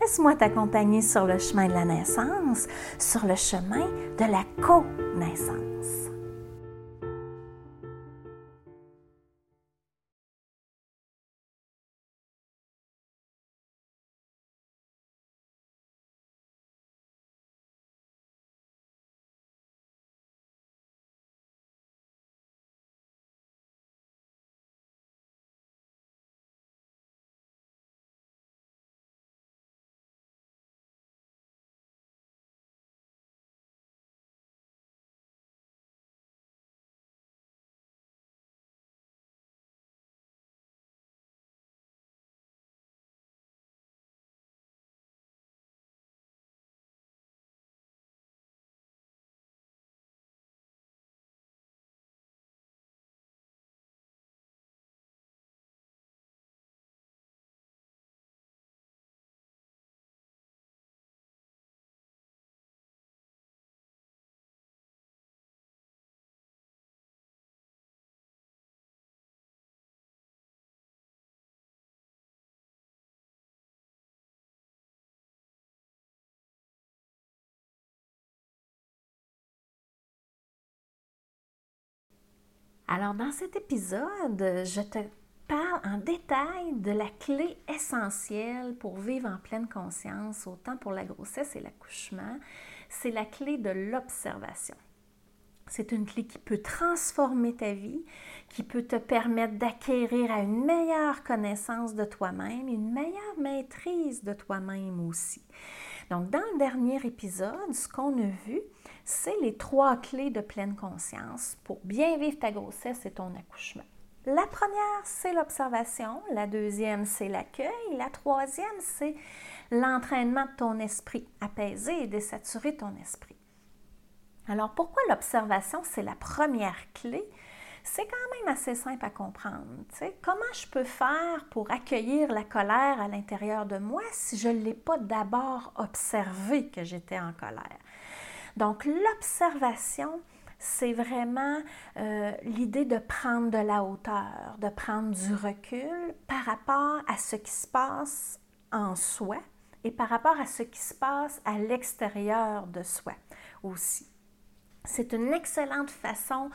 Laisse-moi t'accompagner sur le chemin de la naissance, sur le chemin de la co-naissance. Alors, dans cet épisode, je te parle en détail de la clé essentielle pour vivre en pleine conscience, autant pour la grossesse et l'accouchement. C'est la clé de l'observation. C'est une clé qui peut transformer ta vie, qui peut te permettre d'acquérir à une meilleure connaissance de toi-même, une meilleure maîtrise de toi-même aussi. Donc, dans le dernier épisode, ce qu'on a vu, c'est les trois clés de pleine conscience pour bien vivre ta grossesse et ton accouchement. La première, c'est l'observation. La deuxième, c'est l'accueil. La troisième, c'est l'entraînement de ton esprit, apaiser et désaturer ton esprit. Alors, pourquoi l'observation, c'est la première clé? C'est quand même assez simple à comprendre. Comment je peux faire pour accueillir la colère à l'intérieur de moi si je ne l'ai pas d'abord observé que j'étais en colère? Donc, l'observation, c'est vraiment euh, l'idée de prendre de la hauteur, de prendre du recul par rapport à ce qui se passe en soi et par rapport à ce qui se passe à l'extérieur de soi aussi. C'est une excellente façon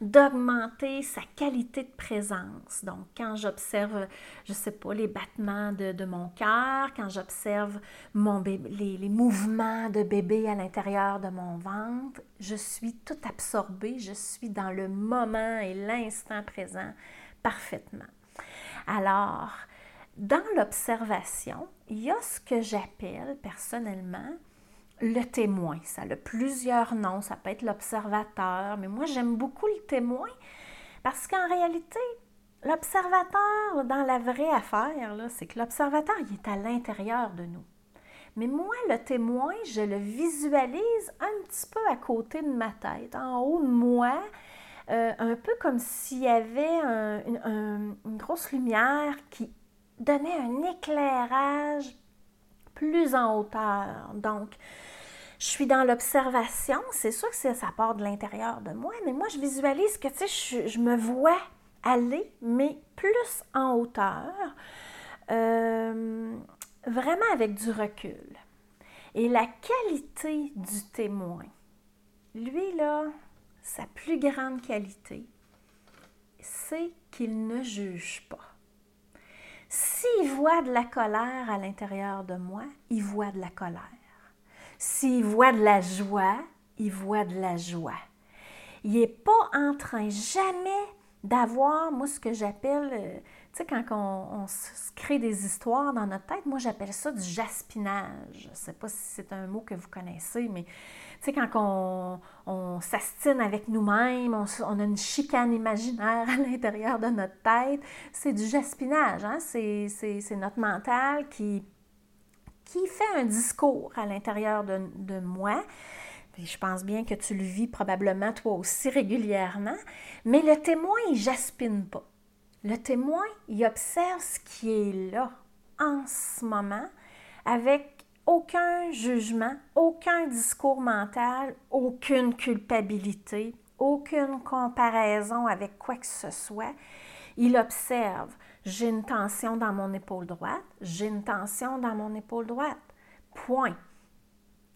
d'augmenter sa qualité de présence. Donc, quand j'observe, je ne sais pas, les battements de, mon cœur, quand j'observe les, les, mouvements de bébé à l'intérieur de mon ventre, je suis tout absorbée, je suis dans le moment et l'instant présent parfaitement. Alors, dans l'observation, il y a ce que j'appelle personnellement le témoin. Ça a plusieurs noms. Ça peut être l'observateur, mais moi, j'aime beaucoup le témoin parce qu'en réalité, l'observateur, dans la vraie affaire, c'est que l'observateur, il est à l'intérieur de nous. Mais moi, le témoin, je le visualise un petit peu à côté de ma tête, en haut de moi, euh, un peu comme s'il y avait une grosse lumière qui donnait un éclairage plus en hauteur. Donc, je suis dans l'observation. C'est sûr que ça part de l'intérieur de moi, mais moi, je visualise que, tu sais, je, me vois aller, mais plus en hauteur, euh, vraiment avec du recul. Et la qualité du témoin, lui, là, sa plus grande qualité, c'est qu'il ne juge pas. S'il voit de la colère à l'intérieur de moi, il voit de la colère. S'il voit de la joie, il voit de la joie. Il n'est pas en train jamais d'avoir, moi, ce que j'appelle, euh, tu sais, quand on, crée des histoires dans notre tête, moi, j'appelle ça du jaspinage. Je ne sais pas si c'est un mot que vous connaissez, mais tu sais, quand on, on s'astine avec nous-mêmes, on, a une chicane imaginaire à l'intérieur de notre tête, c'est du jaspinage. Hein? C'est notre mental qui qui fait un discours à l'intérieur de, de moi. je pense bien que tu le vis probablement toi aussi régulièrement, mais le témoin, il jaspine pas. Le témoin, il observe ce qui est là en ce moment avec aucun jugement, aucun discours mental, aucune culpabilité, aucune comparaison avec quoi que ce soit. Il observe, j'ai une tension dans mon épaule droite, j'ai une tension dans mon épaule droite. Point.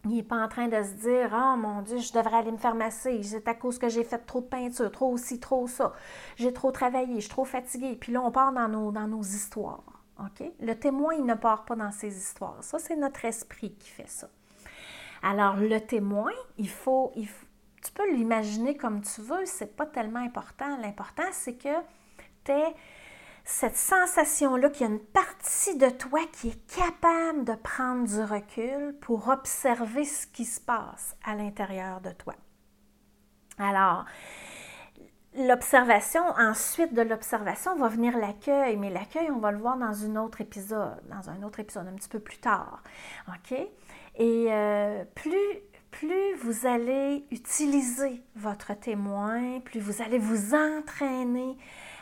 Il n'est pas en train de se dire Oh mon Dieu, je devrais aller me faire masser. C'est à cause que j'ai fait trop de peinture, trop aussi, trop ça. J'ai trop travaillé, je suis trop fatiguée. Puis là, on part dans nos, dans nos histoires. OK? Le témoin, il ne part pas dans ses histoires. Ça, c'est notre esprit qui fait ça. Alors, le témoin, il faut, il faut tu peux l'imaginer comme tu veux, c'est pas tellement important. L'important, c'est que tu aies cette sensation-là qu'il y a une partie de toi qui est capable de prendre du recul pour observer ce qui se passe à l'intérieur de toi. Alors, l'observation, ensuite de l'observation va venir l'accueil, mais l'accueil, on va le voir dans un autre épisode, dans un autre épisode un petit peu plus tard. OK? Et euh, plus plus vous allez utiliser votre témoin, plus vous allez vous entraîner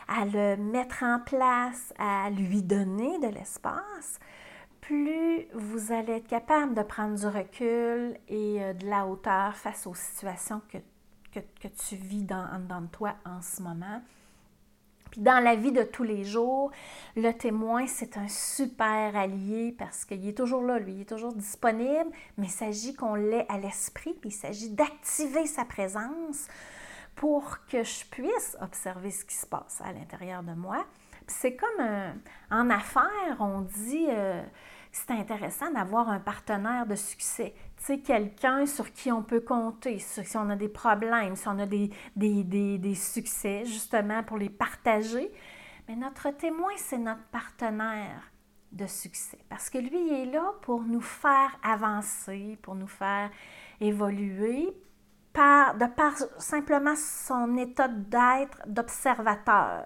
à le mettre en place, à lui donner de l'espace, plus vous allez être capable de prendre du recul et euh, de la hauteur face aux situations que, que, tu vis dans, dans toi en ce moment. Dans la vie de tous les jours, le témoin, c'est un super allié parce qu'il est toujours là, lui, il est toujours disponible, mais il s'agit qu'on l'ait à l'esprit, puis il s'agit d'activer sa présence pour que je puisse observer ce qui se passe à l'intérieur de moi. C'est comme en affaires, on dit euh, c'est intéressant d'avoir un partenaire de succès. Tu sais, quelqu'un sur qui on peut compter, si on a des problèmes, si on a des, des, succès, justement, pour les partager. Mais notre témoin, c'est notre partenaire de succès. Parce que lui, il est là pour nous faire avancer, pour nous faire évoluer, de par simplement son état d'être d'observateur.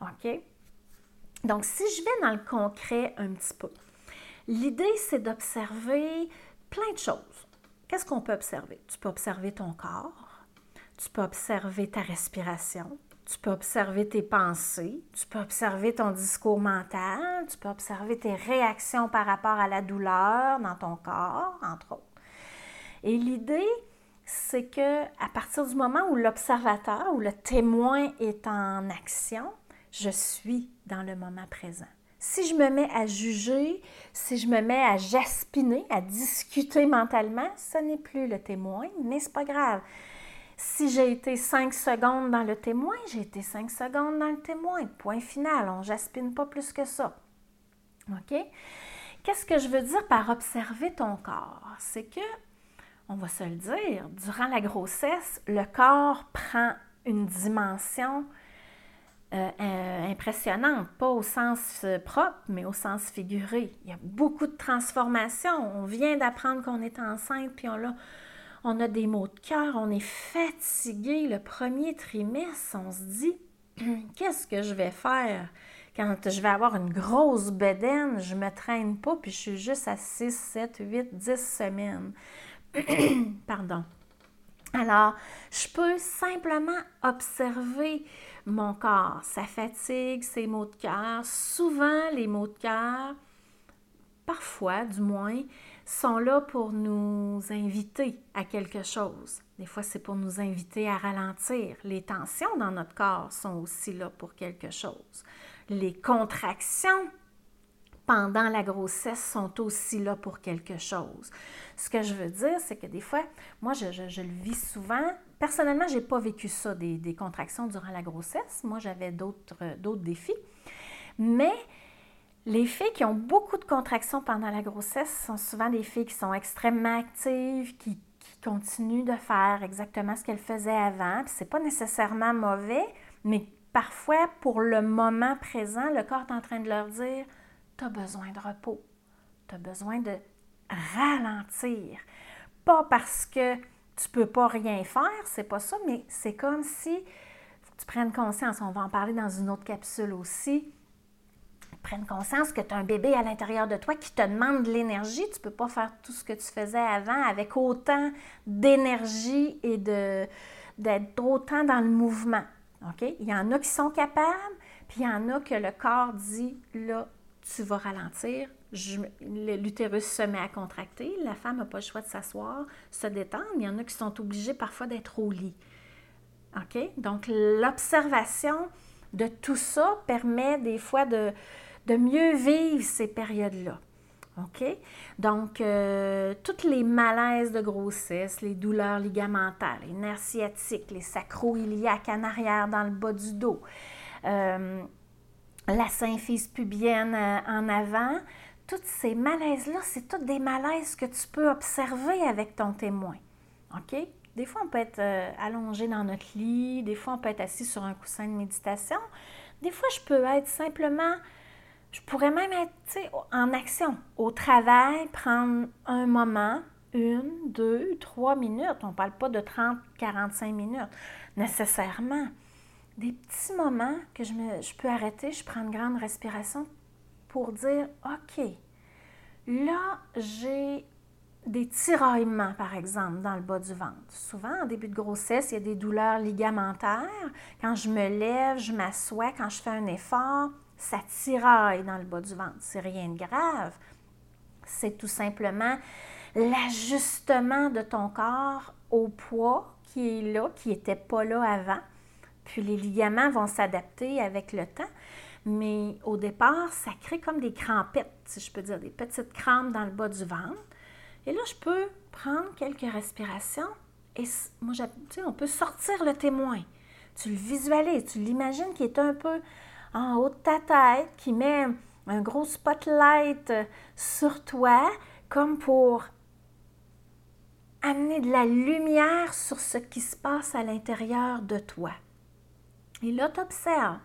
OK? Donc, si je vais dans le concret un petit peu, L'idée, c'est d'observer plein de choses. Qu'est-ce qu'on peut observer? Tu peux observer ton corps, tu peux observer ta respiration, tu peux observer tes pensées, tu peux observer ton discours mental, tu peux observer tes réactions par rapport à la douleur dans ton corps, entre autres. Et l'idée, c'est que à partir du moment où l'observateur ou le témoin est en action, je suis dans le moment présent. Si je me mets à juger, si je me mets à jaspiner, à discuter mentalement, ce n'est plus le témoin, mais c'est pas grave. Si j'ai été cinq secondes dans le témoin, j'ai été cinq secondes dans le témoin. Point final, on jaspine pas plus que ça. OK? Qu'est-ce que je veux dire par observer ton corps? C'est que, on va se le dire, durant la grossesse, le corps prend une dimension euh, euh, impressionnante, pas au sens euh, propre, mais au sens figuré. Il y a beaucoup de transformations. On vient d'apprendre qu'on est enceinte, puis on a, on a des maux de cœur, on est fatigué. Le premier trimestre, on se dit, qu'est-ce que je vais faire? Quand je vais avoir une grosse bedaine, je ne me traîne pas, puis je suis juste à 6, 7, 8, 10 semaines. Pardon. Alors, je peux simplement observer mon corps, sa fatigue, ses maux de cœur. Souvent, les maux de cœur, parfois du moins, sont là pour nous inviter à quelque chose. Des fois, c'est pour nous inviter à ralentir. Les tensions dans notre corps sont aussi là pour quelque chose. Les contractions pendant la grossesse sont aussi là pour quelque chose. Ce que je veux dire, c'est que des fois, moi, je, le vis souvent. Personnellement, je n'ai pas vécu ça, des, contractions durant la grossesse. Moi, j'avais d'autres défis. Mais les filles qui ont beaucoup de contractions pendant la grossesse sont souvent des filles qui sont extrêmement actives, qui, qui continuent de faire exactement ce qu'elles faisaient avant. Ce n'est pas nécessairement mauvais, mais parfois, pour le moment présent, le corps est en train de leur dire tu as besoin de repos. Tu as besoin de ralentir. Pas parce que tu peux pas rien faire, c'est pas ça, mais c'est comme si tu prennes conscience, on va en parler dans une autre capsule aussi. prennes conscience que tu as un bébé à l'intérieur de toi qui te demande de l'énergie. Tu ne peux pas faire tout ce que tu faisais avant avec autant d'énergie et de, d'être autant dans le mouvement. Il y en a qui sont capables, puis il y en a que le corps dit, là, tu vas ralentir, l'utérus se met à contracter, la femme n'a pas le choix de s'asseoir, se détendre. Il y en a qui sont obligés parfois d'être au lit. OK? Donc, l'observation de tout ça permet des fois de, mieux vivre ces périodes-là. OK? Donc, euh, toutes les malaises de grossesse, les douleurs ligamentaires, les nerfs sciatiques, les sacro-iliaques en arrière dans le bas du dos, euh, la symphyse pubienne euh, en avant, tous ces malaises-là, c'est tous des malaises que tu peux observer avec ton témoin. OK? Des fois, on peut être euh, allongé dans notre lit, des fois, on peut être assis sur un coussin de méditation. Des fois, je peux être simplement, je pourrais même être en action, au travail, prendre un moment, une, deux, trois minutes. On ne parle pas de 30, 45 minutes nécessairement. Des petits moments que je, me, je peux arrêter, je prends une grande respiration pour dire, OK, là, j'ai des tiraillements, par exemple, dans le bas du ventre. Souvent, en début de grossesse, il y a des douleurs ligamentaires. Quand je me lève, je m'assois, quand je fais un effort, ça tiraille dans le bas du ventre. C'est rien de grave. C'est tout simplement l'ajustement de ton corps au poids qui est là, qui n'était pas là avant. Puis les ligaments vont s'adapter avec le temps. Mais au départ, ça crée comme des crampettes, si je peux dire, des petites crampes dans le bas du ventre. Et là, je peux prendre quelques respirations et moi, on peut sortir le témoin. Tu le visualises, tu l'imagines qui est un peu en haut de ta tête, qui met un gros spotlight sur toi, comme pour amener de la lumière sur ce qui se passe à l'intérieur de toi. Et là, tu observes,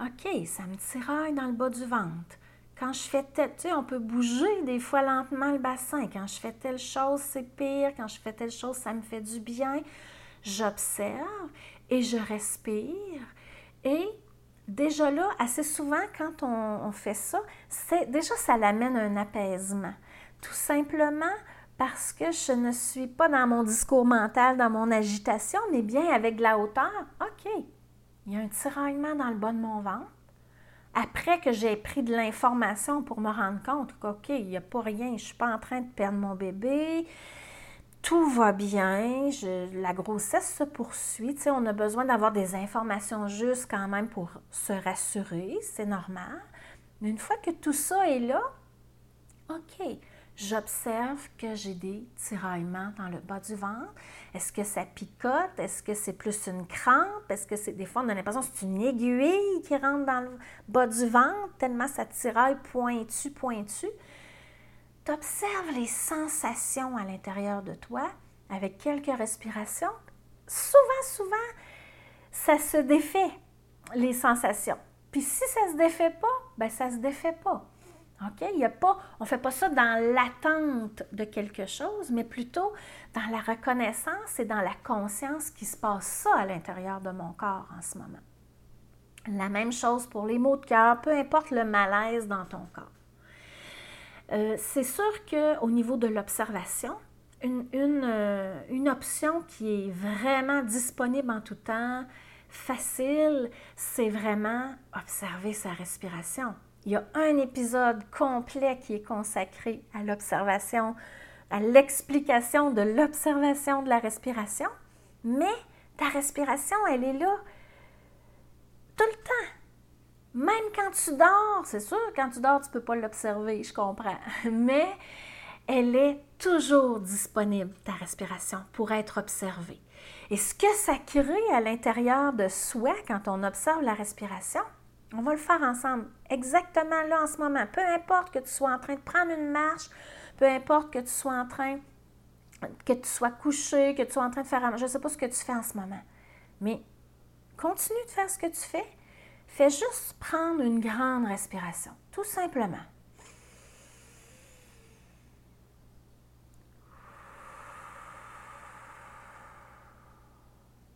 OK, ça me tiraille dans le bas du ventre. Quand je fais telle, tu sais, on peut bouger des fois lentement le bassin. Quand je fais telle chose, c'est pire. Quand je fais telle chose, ça me fait du bien. J'observe et je respire. Et déjà là, assez souvent, quand on, fait ça, c'est déjà ça l'amène un apaisement. Tout simplement parce que je ne suis pas dans mon discours mental, dans mon agitation, mais bien avec de la hauteur. OK, il y a un tiraillement dans le bas de mon ventre après que j'ai pris de l'information pour me rendre compte qu'OK, il n'y a pas rien, je ne suis pas en train de perdre mon bébé, tout va bien, la grossesse se poursuit. Tu sais, on a besoin d'avoir des informations justes quand même pour se rassurer, c'est normal. Mais une fois que tout ça est là, OK, j'observe que j'ai des tiraillements dans le bas du ventre. Est-ce que ça picote? Est-ce que c'est plus une crampe? Est-ce que c'est des fois on a l'impression que c'est une aiguille qui rentre dans le bas du ventre tellement ça tiraille pointu, pointu? Tu observes les sensations à l'intérieur de toi avec quelques respirations. Souvent, souvent, ça se défait, les sensations. Puis si ça ne se défait pas, ben ça ne se défait pas. On ne fait pas ça dans l'attente de quelque chose, mais plutôt dans la reconnaissance et dans la conscience qui se passe ça à l'intérieur de mon corps en ce moment. La même chose pour les maux de cœur, peu importe le malaise dans ton corps. Euh, c'est sûr qu'au niveau de l'observation, euh, une, option qui est vraiment disponible en tout temps, facile, c'est vraiment observer sa respiration. Il y a un épisode complet qui est consacré à l'observation, à l'explication de l'observation de la respiration, mais ta respiration, elle est là tout le temps. Même quand tu dors, c'est sûr, quand tu dors, tu ne peux pas l'observer, je comprends, mais elle est toujours disponible, ta respiration, pour être observée. Et ce que ça crée à l'intérieur de soi quand on observe la respiration, on va le faire ensemble, exactement là en ce moment. Peu importe que tu sois en train de prendre une marche, peu importe que tu sois en train, que tu sois couché, que tu sois en train de faire, je ne sais pas ce que tu fais en ce moment, mais continue de faire ce que tu fais. Fais juste prendre une grande respiration, tout simplement.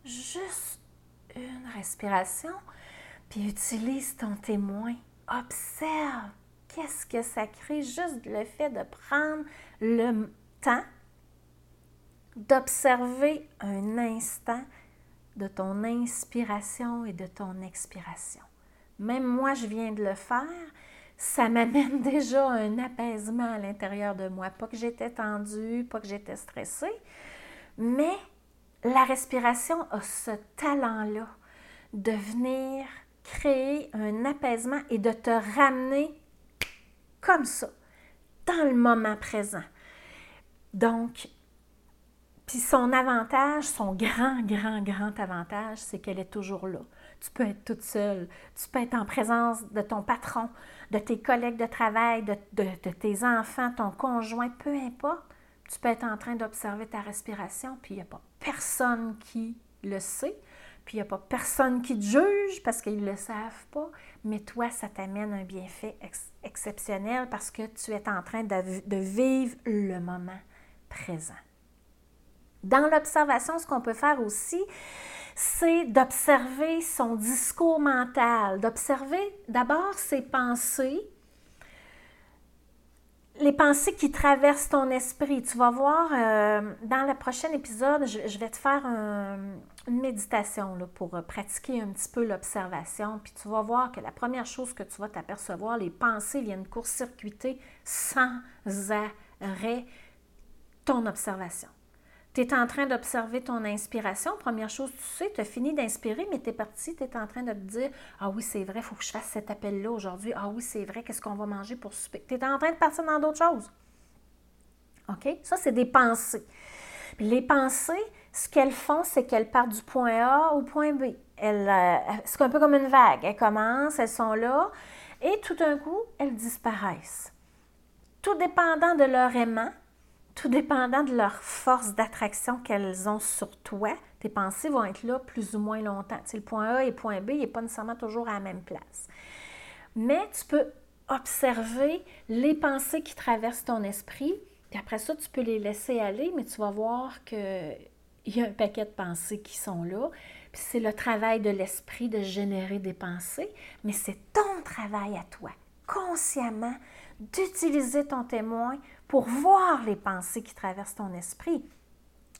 Juste une respiration puis utilise ton témoin observe. Qu'est-ce que ça crée juste le fait de prendre le temps d'observer un instant de ton inspiration et de ton expiration. Même moi, je viens de le faire. Ça m'amène déjà un apaisement à l'intérieur de moi. Pas que j'étais tendue, pas que j'étais stressée, mais la respiration a ce talent-là de venir créer un apaisement et de te ramener comme ça, dans le moment présent. Donc, puis son avantage, son grand, grand, grand avantage, c'est qu'elle est toujours là. Tu peux être toute seule, tu peux être en présence de ton patron, de tes collègues de travail, de, tes enfants, ton conjoint, peu importe. Tu peux être en train d'observer ta respiration, puis il n'y a personne qui le sait, puis il n'y a pas personne qui te juge parce qu'ils ne le savent pas, mais toi, ça t'amène un bienfait exceptionnel parce que tu es en train de vivre le moment présent. Dans l'observation, ce qu'on peut faire aussi, c'est d'observer son discours mental, d'observer d'abord ses pensées, les pensées qui traversent ton esprit. Tu vas voir, euh, dans le prochain épisode, je, vais te faire une méditation là, pour euh, pratiquer un petit peu l'observation. Puis tu vas voir que la première chose que tu vas t'apercevoir, les pensées viennent court-circuiter sans arrêt ton observation. Tu es en train d'observer ton inspiration. Première chose, tu sais, tu as fini d'inspirer, mais tu es parti, tu es en train de te dire Ah oui, c'est vrai, il faut que je fasse cet appel-là aujourd'hui. Ah oui, c'est vrai, qu'est-ce qu'on va manger pour souper? Tu es en train de partir dans d'autres choses. OK? Ça, c'est des pensées. les pensées, ce qu'elles font, c'est qu'elles partent du point A au point B. Euh, c'est un peu comme une vague. Elles commencent, elles sont là, et tout d'un coup, elles disparaissent. Tout dépendant de leur aimant, tout dépendant de leur force d'attraction qu'elles ont sur toi, tes pensées vont être là plus ou moins longtemps. Le point A et le point B n'est pas nécessairement toujours à la même place. Mais tu peux observer les pensées qui traversent ton esprit, puis après ça, tu peux les laisser aller, mais tu vas voir qu'il y a un paquet de pensées qui sont là. Puis c'est le travail de l'esprit de générer des pensées, mais c'est ton travail à toi, consciemment, d'utiliser ton témoin pour voir les pensées qui traversent ton esprit.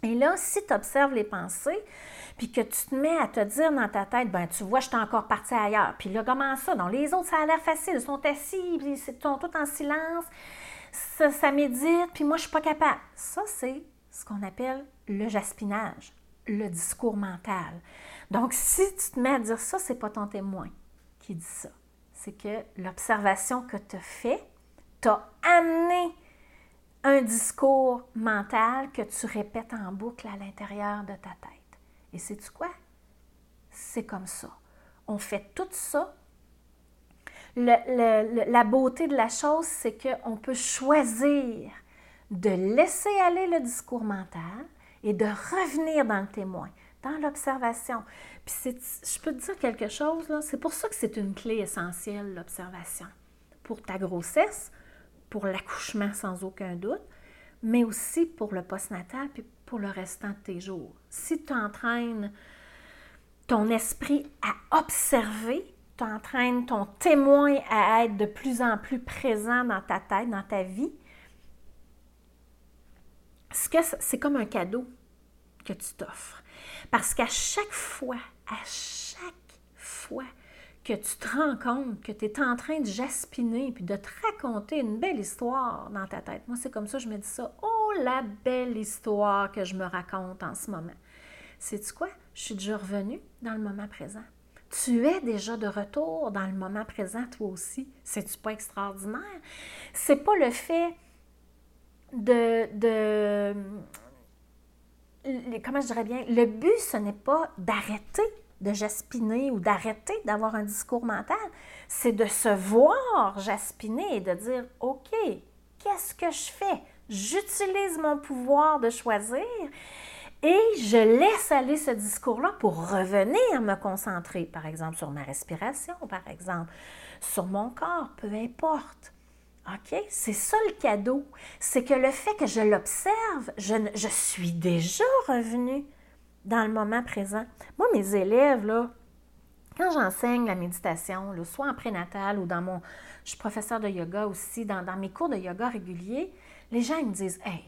Et là, si tu observes les pensées, puis que tu te mets à te dire dans ta tête, ben tu vois, je suis encore parti ailleurs. Puis là, comment ça? Donc, les autres, ça a l'air facile. Ils sont assis, ils sont tout en silence. Ça, ça médite, puis moi, je ne suis pas capable. Ça, c'est ce qu'on appelle le jaspinage, le discours mental. Donc, si tu te mets à dire ça, c'est pas ton témoin qui dit ça. C'est que l'observation que tu as fait t'a amené un discours mental que tu répètes en boucle à l'intérieur de ta tête. Et sais-tu quoi? C'est comme ça. On fait tout ça. la beauté de la chose, c'est qu'on peut choisir de laisser aller le discours mental et de revenir dans le témoin, dans l'observation. Puis je peux te dire quelque chose, c'est pour ça que c'est une clé essentielle, l'observation. Pour ta grossesse, pour l'accouchement sans aucun doute, mais aussi pour le postnatal puis pour le restant de tes jours. Si tu entraînes ton esprit à observer, tu entraînes ton témoin à être de plus en plus présent dans ta tête, dans ta vie, c'est comme un cadeau que tu t'offres. Parce qu'à chaque fois, à chaque fois que tu te rends compte que tu es en train de jaspiner puis de te raconter une belle histoire dans ta tête. Moi, c'est comme ça, je me dis ça. Oh, la belle histoire que je me raconte en ce moment. Sais-tu quoi? Je suis déjà revenue dans le moment présent. Tu es déjà de retour dans le moment présent, toi aussi. C'est-tu pas extraordinaire? C'est pas le fait de. Comment je dirais bien? Le but, ce n'est pas d'arrêter de jaspiner ou d'arrêter d'avoir un discours mental, c'est de se voir jaspiner et de dire, OK, qu'est-ce que je fais? J'utilise mon pouvoir de choisir et je laisse aller ce discours-là pour revenir me concentrer, par exemple, sur ma respiration, par exemple, sur mon corps, peu importe. OK? C'est ça le cadeau. C'est que le fait que je l'observe, je, suis déjà revenu dans le moment présent. Moi, mes élèves, là, quand j'enseigne la méditation, soit en prénatal ou dans mon. Je suis professeur de yoga aussi, dans, mes cours de yoga réguliers, les gens me disent Hey,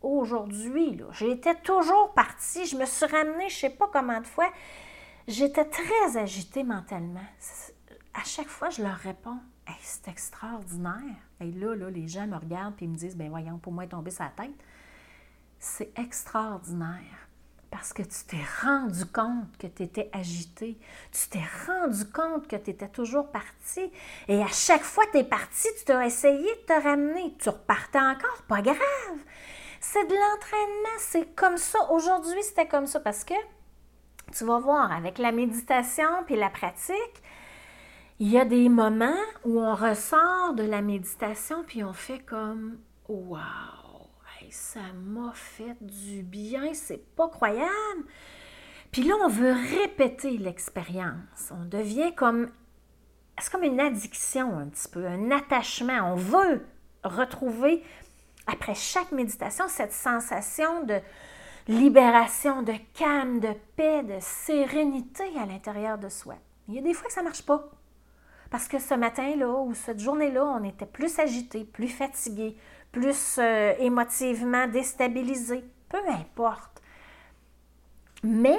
aujourd'hui, j'étais toujours partie, je me suis ramenée, je ne sais pas comment de fois. J'étais très agitée mentalement. À chaque fois, je leur réponds Hey, c'est extraordinaire. Et là, les gens me regardent et me disent Ben voyons, pour moi, tomber sa tête. C'est extraordinaire parce que tu t'es rendu compte que tu étais agité. Tu t'es rendu compte que tu étais toujours parti. Et à chaque fois que tu es parti, tu as essayé de te ramener. Tu repartais encore, pas grave. C'est de l'entraînement, c'est comme ça. Aujourd'hui, c'était comme ça parce que tu vas voir, avec la méditation puis la pratique, il y a des moments où on ressort de la méditation puis on fait comme Wow! ça m'a fait du bien, c'est pas croyable. Puis là, on veut répéter l'expérience. On devient comme. C'est comme une addiction un petit peu, un attachement. On veut retrouver, après chaque méditation, cette sensation de libération, de calme, de paix, de sérénité à l'intérieur de soi. Il y a des fois que ça ne marche pas. Parce que ce matin-là ou cette journée-là, on était plus agité, plus fatigué, plus euh, émotivement déstabilisé, peu importe. Mais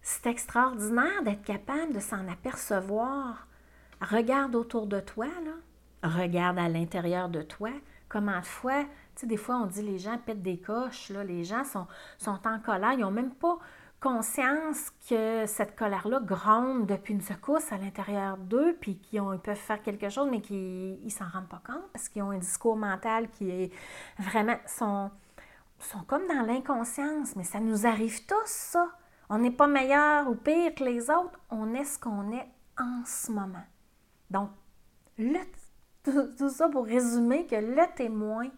c'est extraordinaire d'être capable de s'en apercevoir. Regarde autour de toi, regarde à l'intérieur de toi. Comment de fois, tu sais, des fois on dit les gens pètent des coches, les gens sont, sont en colère, ils n'ont même pas conscience que cette colère-là gronde depuis une secousse à l'intérieur d'eux, puis qu'ils peuvent faire quelque chose, mais qu'ils ne s'en rendent pas compte parce qu'ils ont un discours mental qui est vraiment. sont, sont comme dans l'inconscience, mais ça nous arrive tous, ça. On n'est pas meilleur ou pire que les autres, on est ce qu'on est en ce moment. Donc, le, tout, ça pour résumer que le témoin,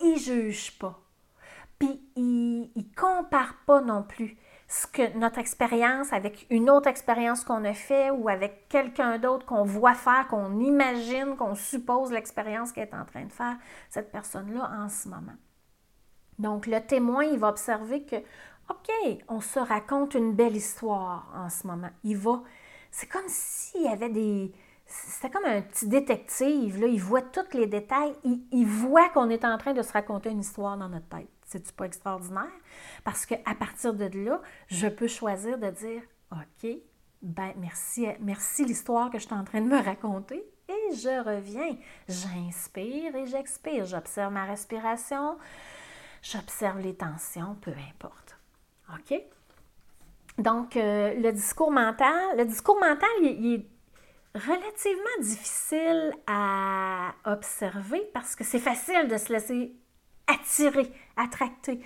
il juge pas. Puis, il ne compare pas non plus ce que notre expérience avec une autre expérience qu'on a fait ou avec quelqu'un d'autre qu'on voit faire, qu'on imagine, qu'on suppose l'expérience qu'elle est en train de faire, cette personne-là en ce moment. Donc, le témoin, il va observer que, OK, on se raconte une belle histoire en ce moment. Il va, c'est comme s'il y avait des, c'était comme un petit détective, il voit tous les détails, il, il voit qu'on est en train de se raconter une histoire dans notre tête. C'est-tu pas extraordinaire? Parce qu'à partir de là, je peux choisir de dire OK, ben merci, merci l'histoire que je suis en train de me raconter et je reviens. J'inspire et j'expire. J'observe ma respiration, j'observe les tensions, peu importe. OK? Donc, euh, le discours mental, le discours mental, il est relativement difficile à observer parce que c'est facile de se laisser attirer, attracter.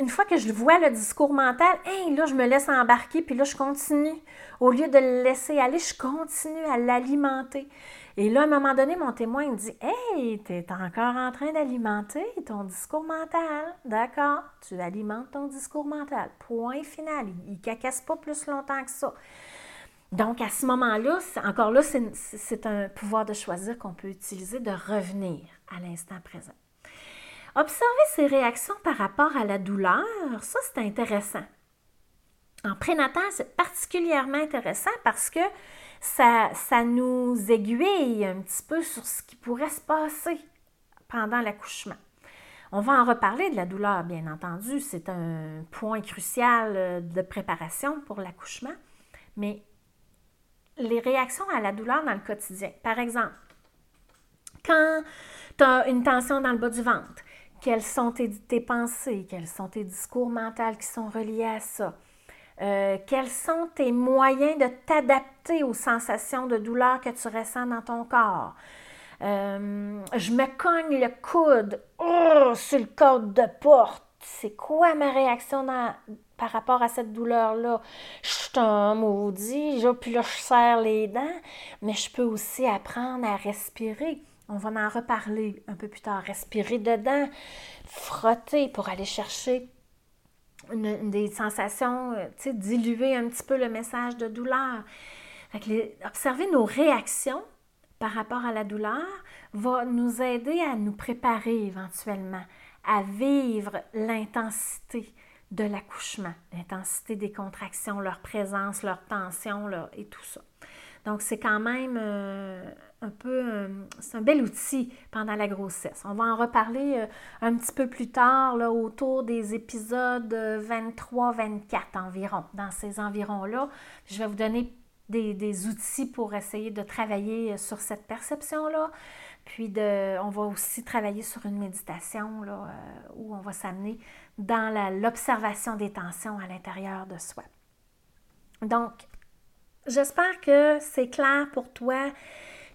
Une fois que je vois le discours mental, hey, là, je me laisse embarquer, puis là, je continue. Au lieu de le laisser aller, je continue à l'alimenter. Et là, à un moment donné, mon témoin me dit Hey, tu es encore en train d'alimenter ton discours mental. D'accord, tu alimentes ton discours mental. Point final. Il ne cacasse pas plus longtemps que ça. Donc, à ce moment-là, encore là, c'est un pouvoir de choisir qu'on peut utiliser de revenir à l'instant présent. Observer ses réactions par rapport à la douleur, ça c'est intéressant. En prénatal, c'est particulièrement intéressant parce que ça, ça nous aiguille un petit peu sur ce qui pourrait se passer pendant l'accouchement. On va en reparler de la douleur, bien entendu. C'est un point crucial euh, de préparation pour l'accouchement. Mais les réactions à la douleur dans le quotidien. Par exemple, quand tu as une tension dans le bas du ventre, quelles sont tes, pensées, quels sont tes discours mentaux qui sont reliés à ça? Euh, quels sont tes moyens de t'adapter aux sensations de douleur que tu ressens dans ton corps? Euh, je me cogne le coude oh, sur le code de porte. C'est quoi ma réaction par rapport à cette douleur-là? Je suis un maudit, puis là, je serre les dents, mais je peux aussi apprendre à respirer. On va en reparler un peu plus tard. Respirer dedans, frotter pour aller chercher des sensations, euh, diluer un petit peu le message de douleur. observer nos réactions par rapport à la douleur va nous aider à nous préparer éventuellement à vivre l'intensité de l'accouchement, l'intensité des contractions, leur présence, leur tension et tout ça. Donc, c'est quand même euh, un peu, euh, c'est un bel outil pendant la grossesse. On va en reparler euh, un petit peu plus tard, là, autour des épisodes 23-24 environ, dans ces environs-là. Je vais vous donner des, des, outils pour essayer de travailler sur cette perception-là. Puis, de, on va aussi travailler sur une méditation là, où on va s'amener dans l'observation des tensions à l'intérieur de soi. Donc, J'espère que c'est clair pour toi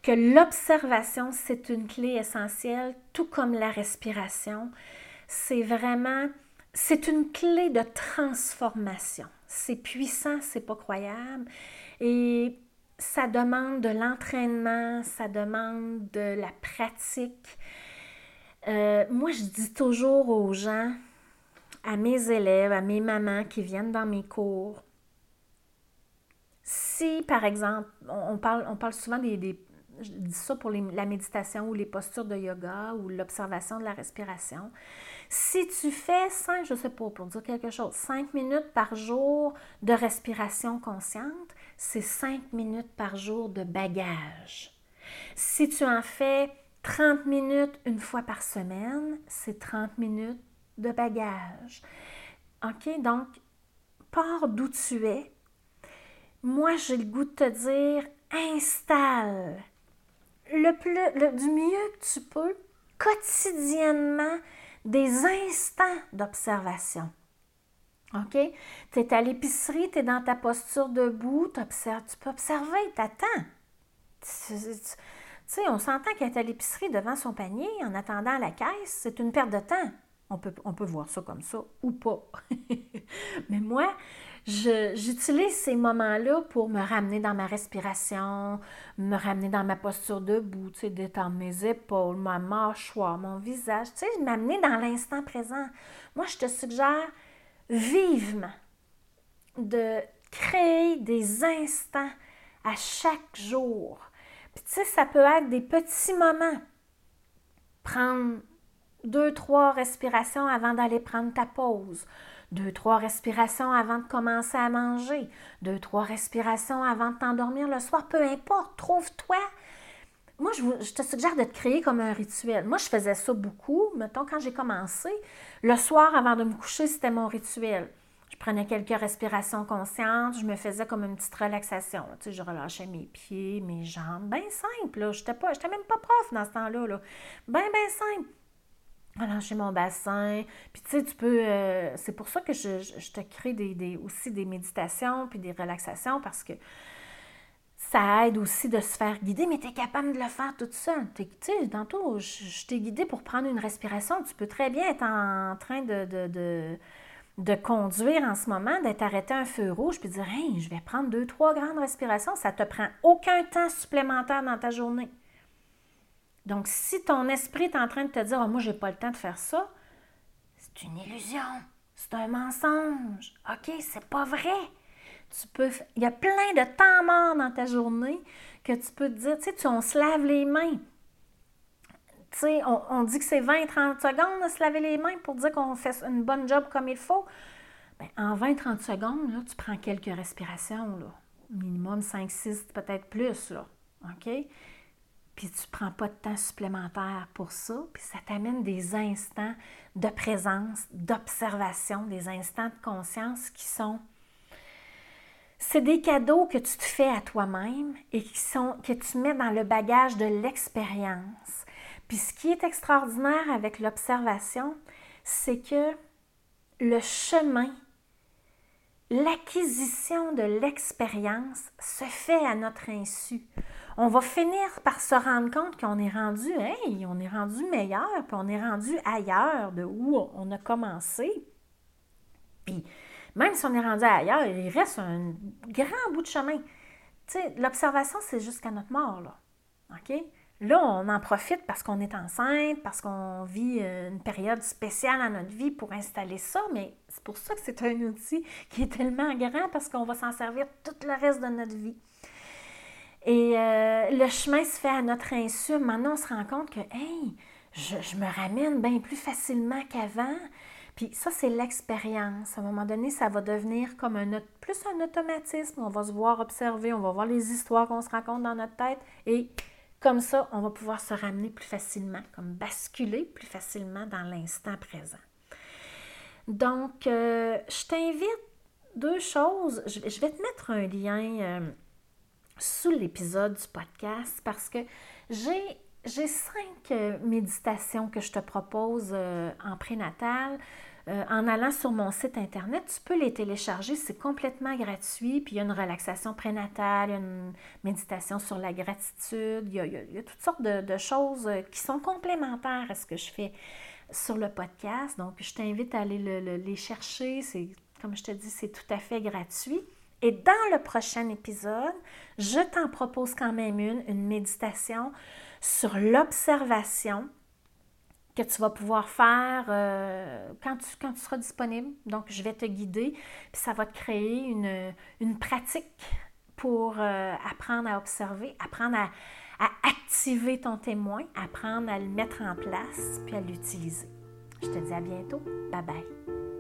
que l'observation, c'est une clé essentielle, tout comme la respiration. C'est vraiment, c'est une clé de transformation. C'est puissant, c'est pas croyable. Et ça demande de l'entraînement, ça demande de la pratique. Euh, moi, je dis toujours aux gens, à mes élèves, à mes mamans qui viennent dans mes cours, si, par exemple, on parle, on parle souvent des, je dis ça pour la méditation ou les postures de yoga ou l'observation de la respiration. Si tu fais 5, je ne sais pas, pour dire quelque chose, 5 minutes par jour de respiration consciente, c'est 5 minutes par jour de bagage. Si tu en fais 30 minutes une fois par semaine, c'est 30 minutes de bagage. OK? Donc, pars d'où tu es, moi, j'ai le goût de te dire, installe le plus, du mieux que tu peux, quotidiennement, des instants d'observation. OK? Tu es à l'épicerie, tu es dans ta posture debout, tu peux observer, t'attends. Tu sais, on s'entend est à l'épicerie devant son panier en attendant la caisse, c'est une perte de temps. On peut, on peut voir ça comme ça ou pas. Mais moi, j'utilise ces moments-là pour me ramener dans ma respiration, me ramener dans ma posture debout, tu sais, détendre mes épaules, ma mâchoire, mon visage, tu sais, m'amener dans l'instant présent. Moi, je te suggère vivement de créer des instants à chaque jour. Puis, tu sais, ça peut être des petits moments. Prendre deux, trois respirations avant d'aller prendre ta pause deux, trois respirations avant de commencer à manger, deux, trois respirations avant de t'endormir le soir, peu importe, trouve-toi. Moi, je, te suggère de te créer comme un rituel. Moi, je faisais ça beaucoup. Mettons, quand j'ai commencé, le soir avant de me coucher, c'était mon rituel. Je prenais quelques respirations conscientes, je me faisais comme une petite relaxation. Tu je relâchais mes pieds, mes jambes, bien simple. Je n'étais même pas prof dans ce temps-là. Là. Bien, bien simple j'ai mon bassin. Puis tu sais, tu peux. Euh, c'est pour ça que je, te crée des, aussi des méditations puis des relaxations parce que ça aide aussi de se faire guider, mais tu es capable de le faire toute seule. Tu sais, tantôt, je, t'ai guidé pour prendre une respiration. Tu peux très bien être en, train de, de, de, conduire en ce moment, d'être arrêté un feu rouge, puis dire Hey, je vais prendre deux, trois grandes respirations. Ça te prend aucun temps supplémentaire dans ta journée. Donc, si ton esprit est en train de te dire oh, Moi, je n'ai pas le temps de faire ça, c'est une illusion, c'est un mensonge. OK, c'est pas vrai. Tu peux, il y a plein de temps mort dans ta journée que tu peux te dire, tu sais, on se lave les mains. Tu sais, on, dit que c'est 20-30 secondes de se laver les mains pour dire qu'on fait une bonne job comme il faut. Bien, en 20-30 secondes, là, tu prends quelques respirations, là. minimum 5-6, peut-être plus. Là. OK? Puis tu ne prends pas de temps supplémentaire pour ça, puis ça t'amène des instants de présence, d'observation, des instants de conscience qui sont... C'est des cadeaux que tu te fais à toi-même et qui sont, que tu mets dans le bagage de l'expérience. Puis ce qui est extraordinaire avec l'observation, c'est que le chemin, l'acquisition de l'expérience se fait à notre insu on va finir par se rendre compte qu'on est rendu, hey, on est rendu meilleur, puis on est rendu ailleurs de où on a commencé. Puis, même si on est rendu ailleurs, il reste un grand bout de chemin. L'observation, c'est jusqu'à notre mort, là. OK? Là, on en profite parce qu'on est enceinte, parce qu'on vit euh, une période spéciale à notre vie pour installer ça, mais c'est pour ça que c'est un outil qui est tellement grand parce qu'on va s'en servir tout le reste de notre vie. Et euh, le chemin se fait à notre insu. Maintenant, on se rend compte que, hey, je, me ramène bien plus facilement qu'avant. Puis ça, c'est l'expérience. À un moment donné, ça va devenir comme un, plus un automatisme. On va se voir observer, on va voir les histoires qu'on se raconte dans notre tête et comme ça, on va pouvoir se ramener plus facilement, comme basculer plus facilement dans l'instant présent. Donc, euh, je t'invite deux choses. Je, vais te mettre un lien euh, sous l'épisode du podcast parce que j'ai cinq euh, méditations que je te propose en prénatal. en allant sur mon site internet, tu peux les télécharger, c'est complètement gratuit. Puis il y a une relaxation prénatale, une méditation sur la gratitude, il y a, toutes sortes de, de, choses qui sont complémentaires à ce que je fais sur le podcast. Donc, je t'invite à aller les chercher. C'est, comme je te dis, c'est tout à fait gratuit. Et dans le prochain épisode, je t'en propose quand même une, une méditation sur l'observation que tu vas pouvoir faire euh, quand, tu, quand tu seras disponible. Donc, je vais te guider, puis ça va te créer une, une pratique pour euh, apprendre à observer, apprendre à, à activer ton témoin, apprendre à le mettre en place puis à l'utiliser. Je te dis à bientôt. Bye bye.